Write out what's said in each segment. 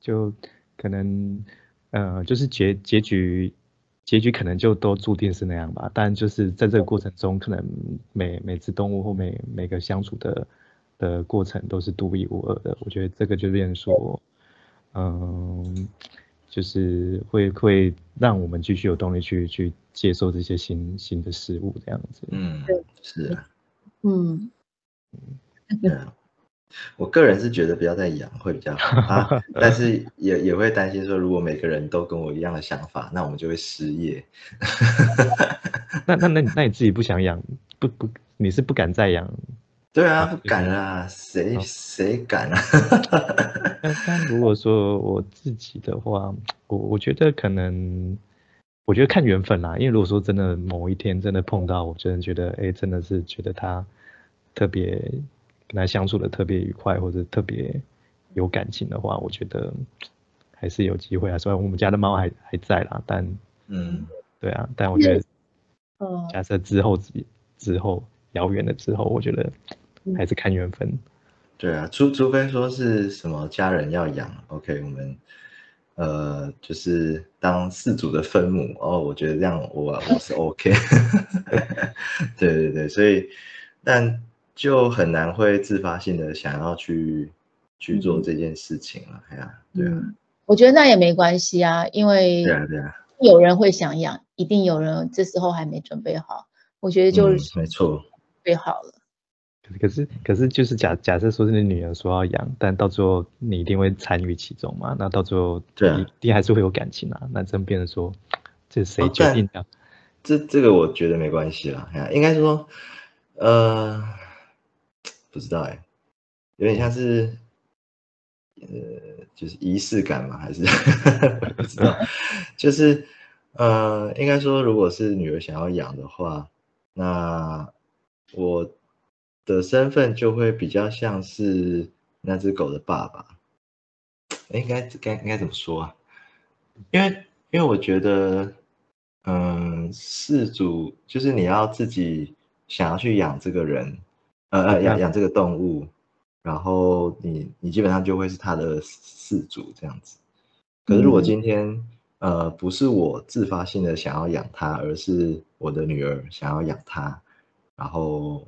就可能，呃，就是结结局，结局可能就都注定是那样吧。但就是在这个过程中，可能每每只动物或每每个相处的的过程都是独一无二的。我觉得这个就变说，嗯，就是会会让我们继续有动力去去接受这些新新的事物这样子。嗯，是啊，嗯，嗯。我个人是觉得不要再养会比较好啊，但是也也会担心说，如果每个人都跟我一样的想法，那我们就会失业。那那那那你自己不想养，不不，你是不敢再养？对啊，不敢啊，谁谁敢啊？但但如果说我自己的话，我我觉得可能，我觉得看缘分啦。因为如果说真的某一天真的碰到，我真的觉得，哎，真的是觉得他特别。跟他相处的特别愉快，或者特别有感情的话，我觉得还是有机会啊。虽然我们家的猫还还在啦，但嗯，对啊，但我觉得，嗯，假设之后之之后遥远的之后，我觉得还是看缘分。对啊，除除非说是什么家人要养，OK，我们呃就是当四组的分母哦，我觉得这样我我是 OK。对对对，所以但。就很难会自发性的想要去去做这件事情了，哎呀，对啊，我觉得那也没关系啊，因为对啊对啊，有人会想养，一定有人这时候还没准备好，我觉得就是没错，准备好了。可是可是就是假假设说是你女儿说要养，但到最后你一定会参与其中嘛？那到最后对一定还是会有感情啊？那真变成说这是谁决定的？这这个我觉得没关系啦，哎呀，应该说呃。不知道哎，有点像是，呃，就是仪式感嘛，还是 不知道，就是呃，应该说，如果是女儿想要养的话，那我的身份就会比较像是那只狗的爸爸。应该该应该怎么说啊？因为因为我觉得，嗯，事主就是你要自己想要去养这个人。呃呃，养养这个动物，然后你你基本上就会是他的饲主这样子。可是如果今天呃不是我自发性的想要养它，而是我的女儿想要养它，然后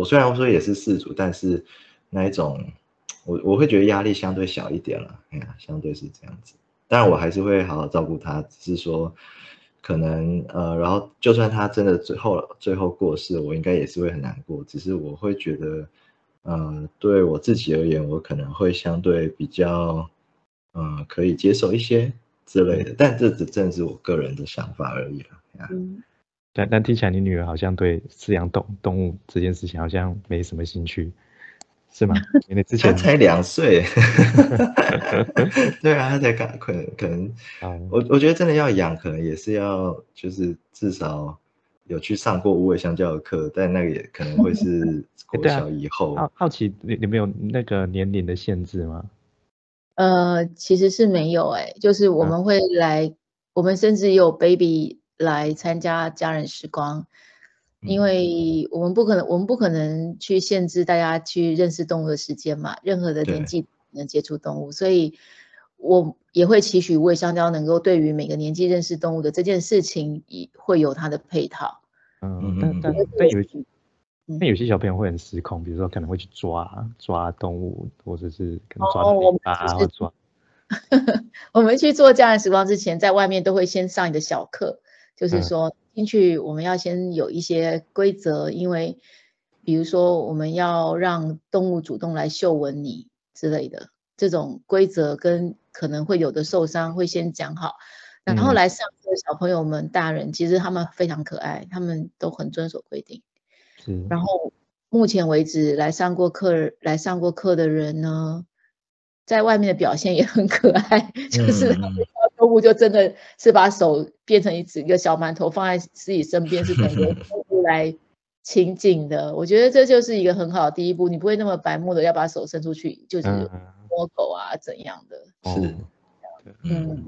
我虽然说也是饲主，但是那一种我我会觉得压力相对小一点了。哎呀，相对是这样子，当然我还是会好好照顾他，只是说。可能呃，然后就算他真的最后最后过世，我应该也是会很难过。只是我会觉得，呃，对我自己而言，我可能会相对比较，嗯，可以接受一些之类的。但这只正是我个人的想法而已了。嗯，但但听起来你女儿好像对饲养动动物这件事情好像没什么兴趣。是吗？因为之前才两岁，对啊，他才刚可能可能，我我觉得真的要养，可能也是要就是至少有去上过无尾香蕉的课，但那个也可能会是 国小以后。好好奇你你没有那个年龄的限制吗？呃，其实是没有哎，就是我们会来，我们甚至有 baby 来参加家人时光。因为我们不可能，我们不可能去限制大家去认识动物的时间嘛。任何的年纪能接触动物，所以我也会期许喂香蕉能够对于每个年纪认识动物的这件事情，也会有它的配套。嗯，但但但有那有些小朋友会很失控，比如说可能会去抓抓动物，或者是可能抓尾巴或抓。我们去做家人时光之前，在外面都会先上一个小课，就是说。进去我们要先有一些规则，因为比如说我们要让动物主动来嗅闻你之类的，这种规则跟可能会有的受伤会先讲好，然后来上课的小朋友们、大人其实他们非常可爱，他们都很遵守规定。然后目前为止来上过课、来上过课的人呢，在外面的表现也很可爱，就是。动物就真的是把手变成一只一个小馒头放在自己身边，是等着 客户来亲近的。我觉得这就是一个很好的第一步，你不会那么白目的要把手伸出去，就是摸狗啊怎样的。是，嗯，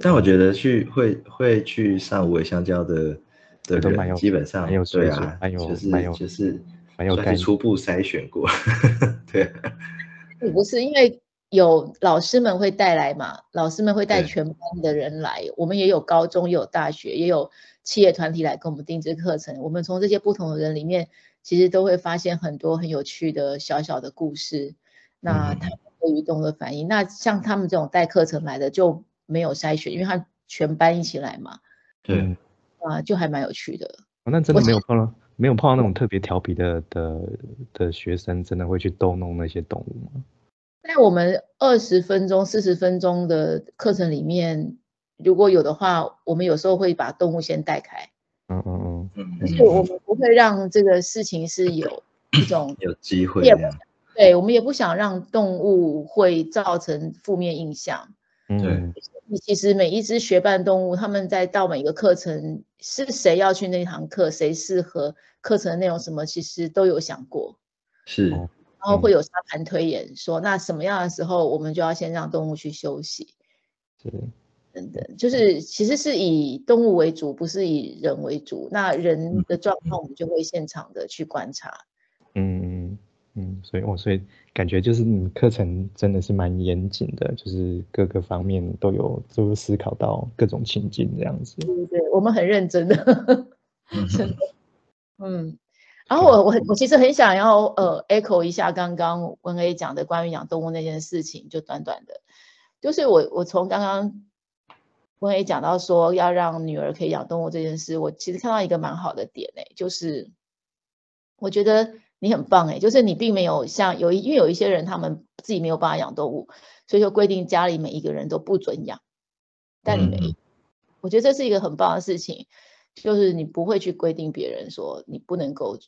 但我觉得去会会去上无尾香蕉的的人，基本上蛮有水对啊，就是就是算是初步筛选过，对不是因为有老师们会带来嘛，老师们会带全班的人来，我们也有高中，也有大学，也有企业团体来跟我们定制课程。我们从这些不同的人里面，其实都会发现很多很有趣的小小的故事。那嗯他们对于动物的反应，那像他们这种带课程来的就没有筛选，因为他全班一起来嘛，对嗯，啊，就还蛮有趣的。哦那真的我没有碰到没有碰到那种特别调皮的的的学生，真的会去逗弄那些动物吗？在我们二十分钟、四十分钟的课程里面，如果有的话，我们有时候会把动物先带开。嗯嗯嗯，嗯，就是我们不会让这个事情是有一种，有机会也这样，对我们也不想让动物会造成负面印象。嗯。对。其实每一只学伴动物，他们在到每个课程是谁要去那堂课，谁适合课程内容什么，其实都有想过，是，哦然后会有沙盘推演，说那什么样的时候我们就要先让动物去休息。是，等等，就是其实是以动物为主，不是以人为主。那人的状况，我们就会现场的去观察。嗯嗯嗯，所以我所以感觉就是你课程真的是蛮严谨的，就是各个方面都有都有思考到各种情境这样子。对对对，我们很认真 真的。嗯，然后我我很我其实很想要呃 echo 一下刚刚文 A 讲的关于养动物那件事情，就短短的，就是我我从刚刚文 A 讲到说要让女儿可以养动物这件事，我其实看到一个蛮好的点诶、就是我觉得你很棒诶、就是你并没有像有一因为有一些人他们自己没有办法养动物，所以就规定家里每一个人都不准养，但你没我觉得这是一个很棒的事情，就是你不会去规定别人说你不能够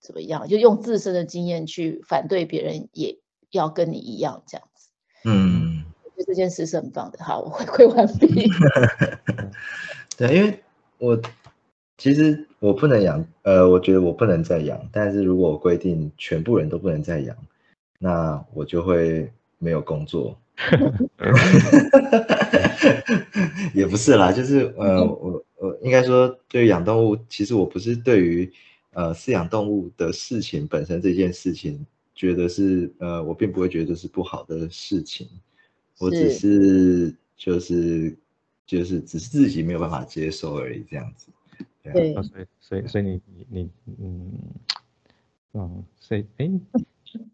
怎么样，就用自身的经验去反对别人也要跟你一样这样子。嗯，我觉得这件事是很棒的。好，我回馈完毕。对，因为我其实我不能养，呃，我觉得我不能再养，但是如果我规定全部人都不能再养，那我就会没有工作。也不是啦，就是呃，我我应该说，对于养动物，其实我不是对于呃饲养动物的事情本身这件事情，觉得是呃，我并不会觉得这是不好的事情，我只是就是就是只是自己没有办法接受而已，这样子。对啊对哦，所以所以所以你你你嗯嗯，所以哎，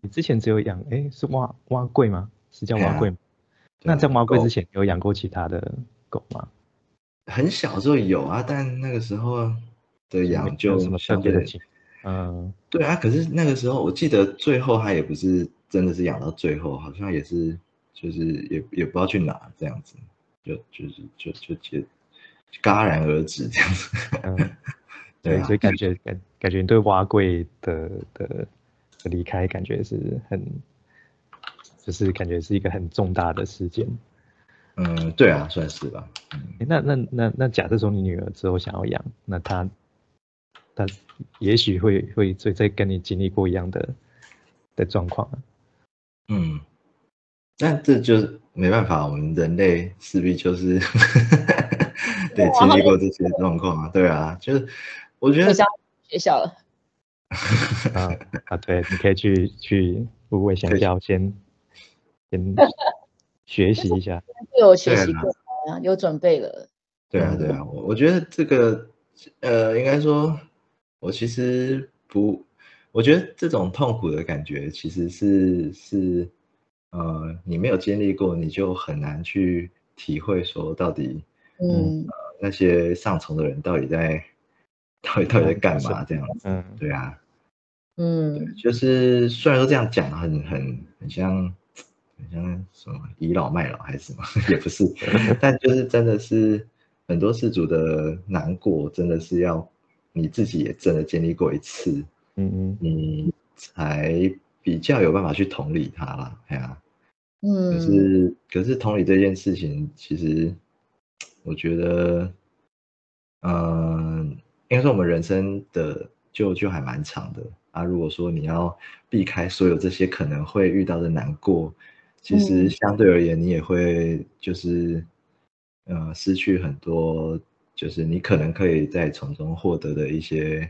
你之前只有养哎是蛙蛙贵吗？是叫蛙贵吗？啊那在蛙贵之前有养过其他的狗吗？很小的时候有啊，但那个时候的养就相对的情？嗯对啊，可是那个时候我记得最后他也不是真的是养到最后，好像也是就是也也不知道去哪这样子，就就是就就就戛然而止这样子。嗯，对所以感觉感感觉你对蛙贵的的的离开，感觉是很，就是感觉是一个很重大的事件。嗯，对啊，算是吧。诶那那那那假设说你女儿之后想要养，那她她也许会会再再跟你经历过一样的的状况啊。嗯，但这就是没办法，我们人类势必就是 对经历过这些状况啊，对啊，就是我觉得学校了。啊啊，对，你可以去去无尾香蕉先先学习一下。有学习过啊，有准备了。对啊，对啊，我我觉得这个，呃，应该说，我其实不，我觉得这种痛苦的感觉其实是是，呃，你没有经历过，你就很难去体会说到底嗯，那些上层的人到底在，到底到底在干嘛这样子。嗯对啊，嗯，就是虽然说这样讲很很很像很像什么倚老卖老还是什么，也不是，但就是真的是很多事主的难过，真的是要你自己也真的经历过一次，嗯嗯你才比较有办法去同理他啦。哎呀、可嗯，是可是同理这件事情，其实我觉得，嗯，应该说我们人生的就就还蛮长的啊。如果说你要避开所有这些可能会遇到的难过，其实相对而言，你也会就是呃失去很多，就是你可能可以在从中获得的一些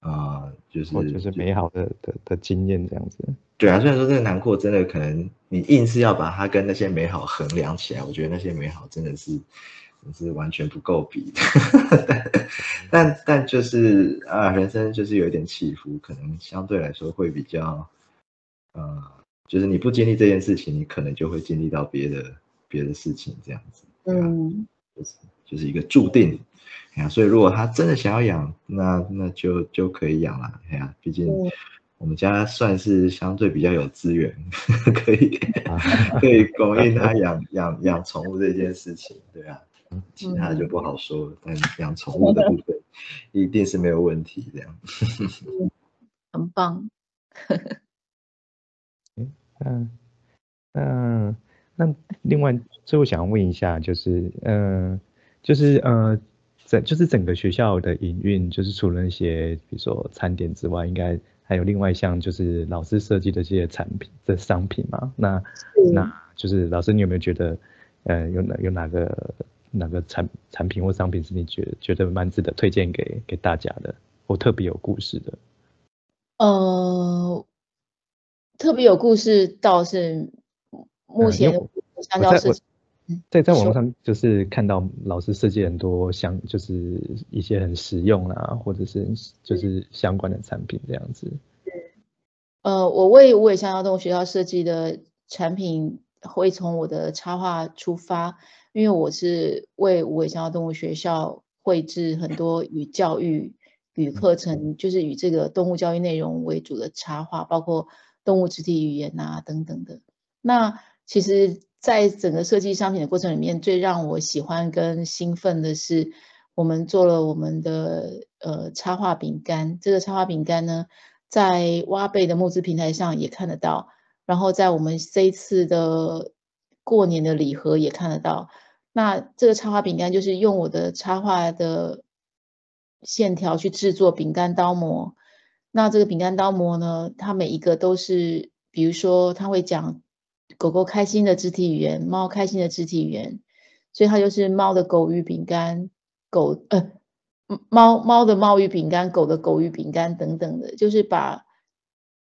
啊，就是就是美好的的的经验这样子。对啊，虽然说这个难过真的可能你硬是要把它跟那些美好衡量起来，我觉得那些美好真的是是完全不够比的。但但就是啊，人生就是有一点起伏，可能相对来说会比较，呃，就是你不经历这件事情，你可能就会经历到别的别的事情这样子。嗯，就是就是一个注定。哎呀，所以如果他真的想要养，那那就就可以养了。哎呀，毕竟。我们家算是相对比较有资源，可以 可以供应他养养养宠物这件事情，对啊，其他的就不好说。但养宠物的部分一定是没有问题，这样。很棒。嗯嗯，那另外最后想要问一下，就是嗯，就是呃，整就是整个学校的营运，就是除了那些比如说餐点之外，应该。还有另外一项就是老师设计的这些产品的商品嘛，那那就是老师，你有没有觉得，呃，有哪有哪个哪个产产品或商品是你觉觉得蛮值得推荐给给大家的，或特别有故事的？呃，特别有故事倒是目前香蕉是。在在网络上就是看到老师设计很多相就是一些很实用啊，或者是就是相关的产品这样子。呃，我为无尾香蕉动物学校设计的产品会从我的插画出发，因为我是为无尾香蕉动物学校绘制很多与教育与课程，就是与这个动物教育内容为主的插画，包括动物肢体语言啊等等的。那其实。在整个设计商品的过程里面，最让我喜欢跟兴奋的是，我们做了我们的呃插画饼干。这个插画饼干呢，在挖贝的募资平台上也看得到，然后在我们这一次的过年的礼盒也看得到。那这个插画饼干就是用我的插画的线条去制作饼干刀模。那这个饼干刀模呢，它每一个都是，比如说它会讲。狗狗开心的肢体语言，猫开心的肢体语言，所以它就是猫的狗语饼干，狗呃猫猫的猫语饼干，狗的狗语饼干等等的，就是把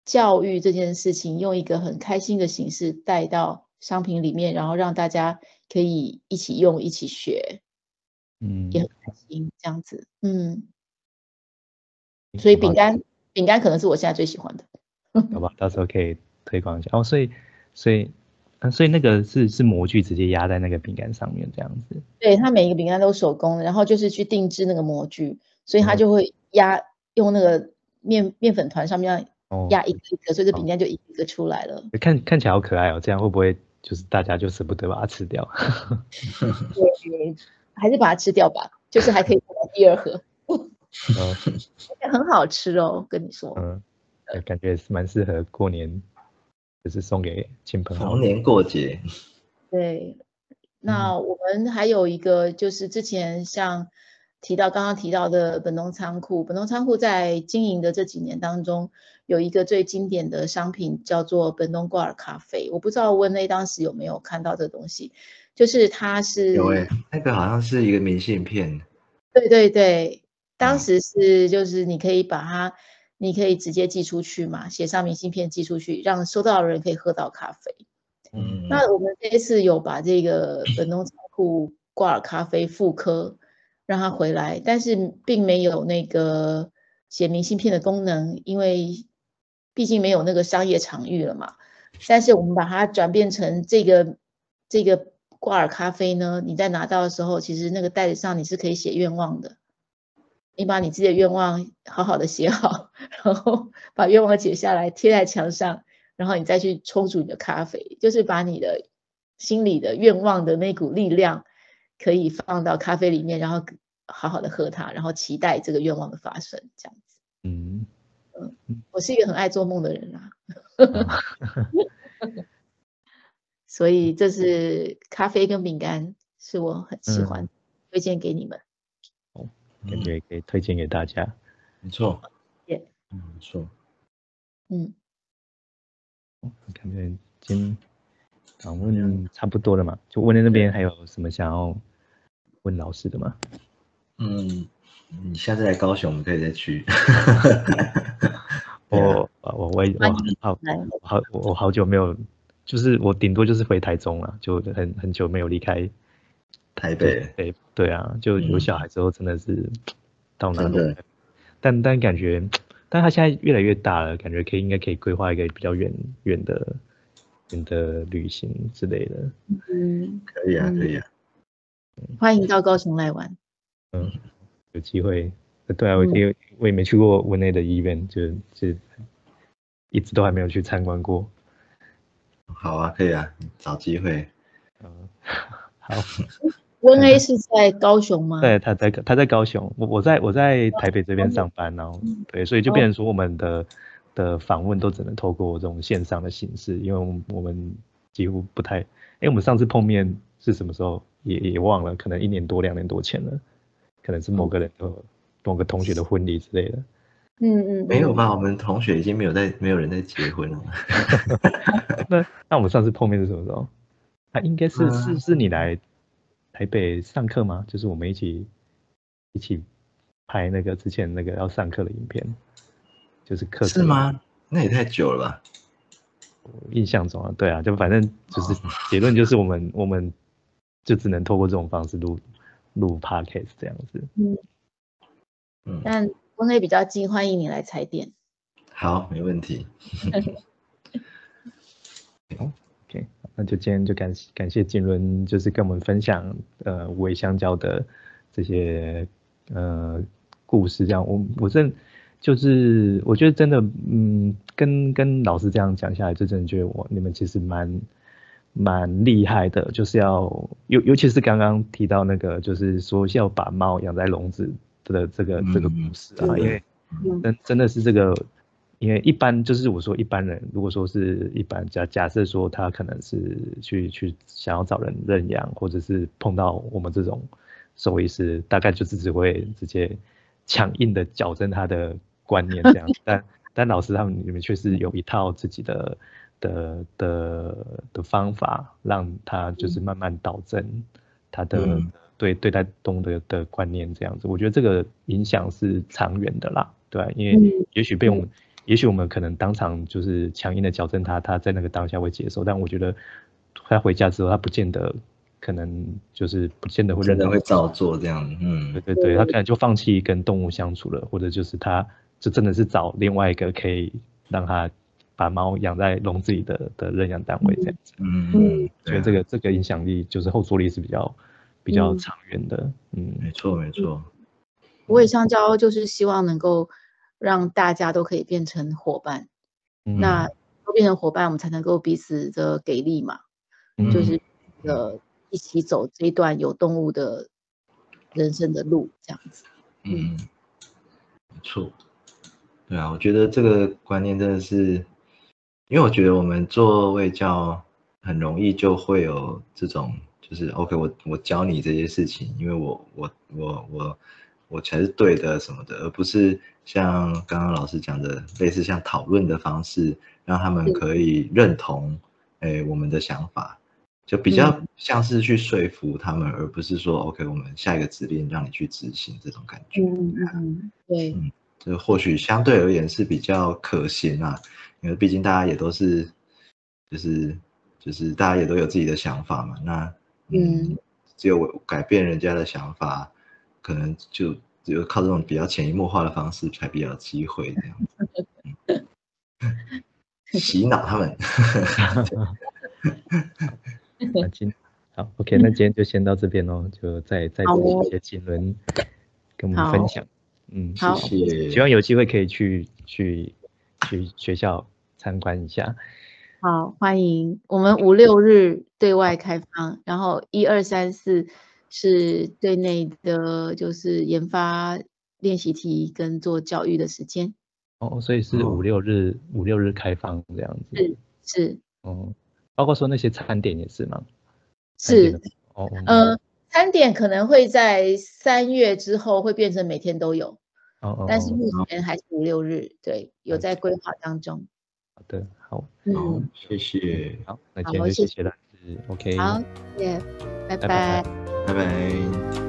教育这件事情用一个很开心的形式带到商品里面，然后让大家可以一起用，一起学，嗯，也很开心这样子，嗯，所以饼干饼干可能是我现在最喜欢的，好吧，到时候可以推广一下。哦，所以。所以，嗯，所以那个是是模具直接压在那个饼干上面这样子。对，它每一个饼干都手工的，然后就是去定制那个模具，所以它就会压用那个面面粉团上面压一个一个，所以这饼干就一个出来了。看看起来好可爱哦，这样会不会就是大家就舍不得把它吃掉？对，还是把它吃掉吧，就是还可以做第二盒。而 且 很好吃哦，跟你说。嗯，感觉是蛮适合过年。就是送给亲朋好友，逢年过节。对，那我们还有一个，就是之前像提到刚刚提到的本东仓库，本东仓库在经营的这几年当中，有一个最经典的商品叫做本东挂耳咖啡。我不知道温内当时有没有看到这东西，就是它是有诶，那个好像是一个明信片。对对对，当时是就是你可以把它。你可以直接寄出去嘛，写上明信片寄出去，让收到的人可以喝到咖啡。嗯，那我们这一次有把这个本东仓库挂耳咖啡复刻，让它回来，但是并没有那个写明信片的功能，因为毕竟没有那个商业场域了嘛。但是我们把它转变成这个这个挂耳咖啡呢，你在拿到的时候，其实那个袋子上你是可以写愿望的。你把你自己的愿望好好的写好，然后把愿望写下来贴在墙上，然后你再去冲煮你的咖啡，就是把你的心里的愿望的那股力量可以放到咖啡里面，然后好好的喝它，然后期待这个愿望的发生，这样子。嗯嗯，我是一个很爱做梦的人啊，所以这是咖啡跟饼干是我很喜欢推荐给你们。感觉可以推荐给大家，没错，耶，嗯，没错，嗯，感觉今访问差不多了嘛？就问的那边还有什么想要问老师的吗？嗯，你下次来高雄，我们可以再去。我我我我好好我好久没有，就是我顶多就是回台中了，就很很久没有离开台北。对对啊，就有小孩之后真的是到哪都，但但感觉，但他现在越来越大了，感觉可以应该可以规划一个比较远远的远的旅行之类的。嗯，可以啊，可以啊。欢迎到高雄来玩。嗯，有机会。对啊，我也我也没去过文内的医院，就就一直都还没有去参观过。好啊，可以啊，找机会。嗯，好。温 A 是在高雄吗？对，他在他在高雄，我我在我在台北这边上班，然后对，所以就变成说我们的的访问都只能透过这种线上的形式，因为我们我们几乎不太，哎，我们上次碰面是什么时候？也也忘了，可能一年多两年多前了，可能是某个人的。某个同学的婚礼之类的，嗯嗯，没有吧？我们同学已经没有在，没有人在结婚了。那那我们上次碰面是什么时候？啊，应该是是是你来台北上课吗？就是我们一起一起拍那个之前那个要上课的影片，就是课是吗？那也太久了吧？印象中啊，对啊，就反正就是结论就是我们我们就只能透过这种方式录录 podcast 这样子。嗯嗯。但国内比较近，欢迎你来踩点。好，没问题。那就今天就感感谢金伦，就是跟我们分享呃五味香蕉的这些呃故事。这样，我我真就是我觉得真的，嗯，跟跟老师这样讲下来，就真的觉得我你们其实蛮蛮厉害的，就是要尤尤其是刚刚提到那个，就是说要把猫养在笼子。的这个这个故事啊，因为真真的是这个，因为一般就是我说一般人，如果说是一般假假设说他可能是去去想要找人认养，或者是碰到我们这种兽医师，大概就是只会直接强硬的矫正他的观念这样，但 但老师他们里面确实有一套自己的的的的方法，让他就是慢慢导正他的。对对待动物的的观念这样子，我觉得这个影响是长远的啦，对因为也许被我们，也许我们可能当场就是强硬的矫正他，他在那个当下会接受，但我觉得他回家之后，他不见得可能就是不见得会认真会照做这样，嗯，对对对，他可能就放弃跟动物相处了，或者就是他就真的是找另外一个可以让他把猫养在笼子里的的认养单位这样子，嗯嗯，所以这个这个影响力就是后坐力是比较。比较长远的，嗯，没错没错。无尾香蕉就是希望能够让大家都可以变成伙伴，那都变成伙伴，我们才能够彼此的给力嘛，就是呃一起走这一段有动物的人生的路，这样子。嗯，没错。对啊，我觉得这个观念真的是，因为我觉得我们做卫教很容易就会有这种。就是 OK，我我教你这些事情，因为我我我我我才是对的什么的，而不是像刚刚老师讲的类似像讨论的方式，让他们可以认同哎我们的想法，就比较像是去说服他们，而不是说 OK，我们下一个指令让你去执行这种感觉。嗯嗯，对，嗯，这或许相对而言是比较可行啊，因为毕竟大家也都是就是就是大家也都有自己的想法嘛，那。嗯，只有改变人家的想法，可能就只有靠这种比较潜移默化的方式才比较有机会这样子。洗脑他们。那今好，OK，那今天就先到这边哦，就再再多一些金轮跟我们分享。嗯，谢谢。希望有机会可以去去去学校参观一下。好，欢迎我们五六日对外开放，然后一二三四是对内的，就是研发练习题跟做教育的时间。哦，所以是五六日五六日开放这样子。是是。哦，包括说那些餐点也是吗？是。哦。呃，餐点可能会在三月之后会变成每天都有。哦哦。但是目前还是五六日，对，有在规划当中。好的，好，嗯，谢谢，好，那今天就谢谢老师。，OK，好，谢谢，拜拜拜。拜拜拜。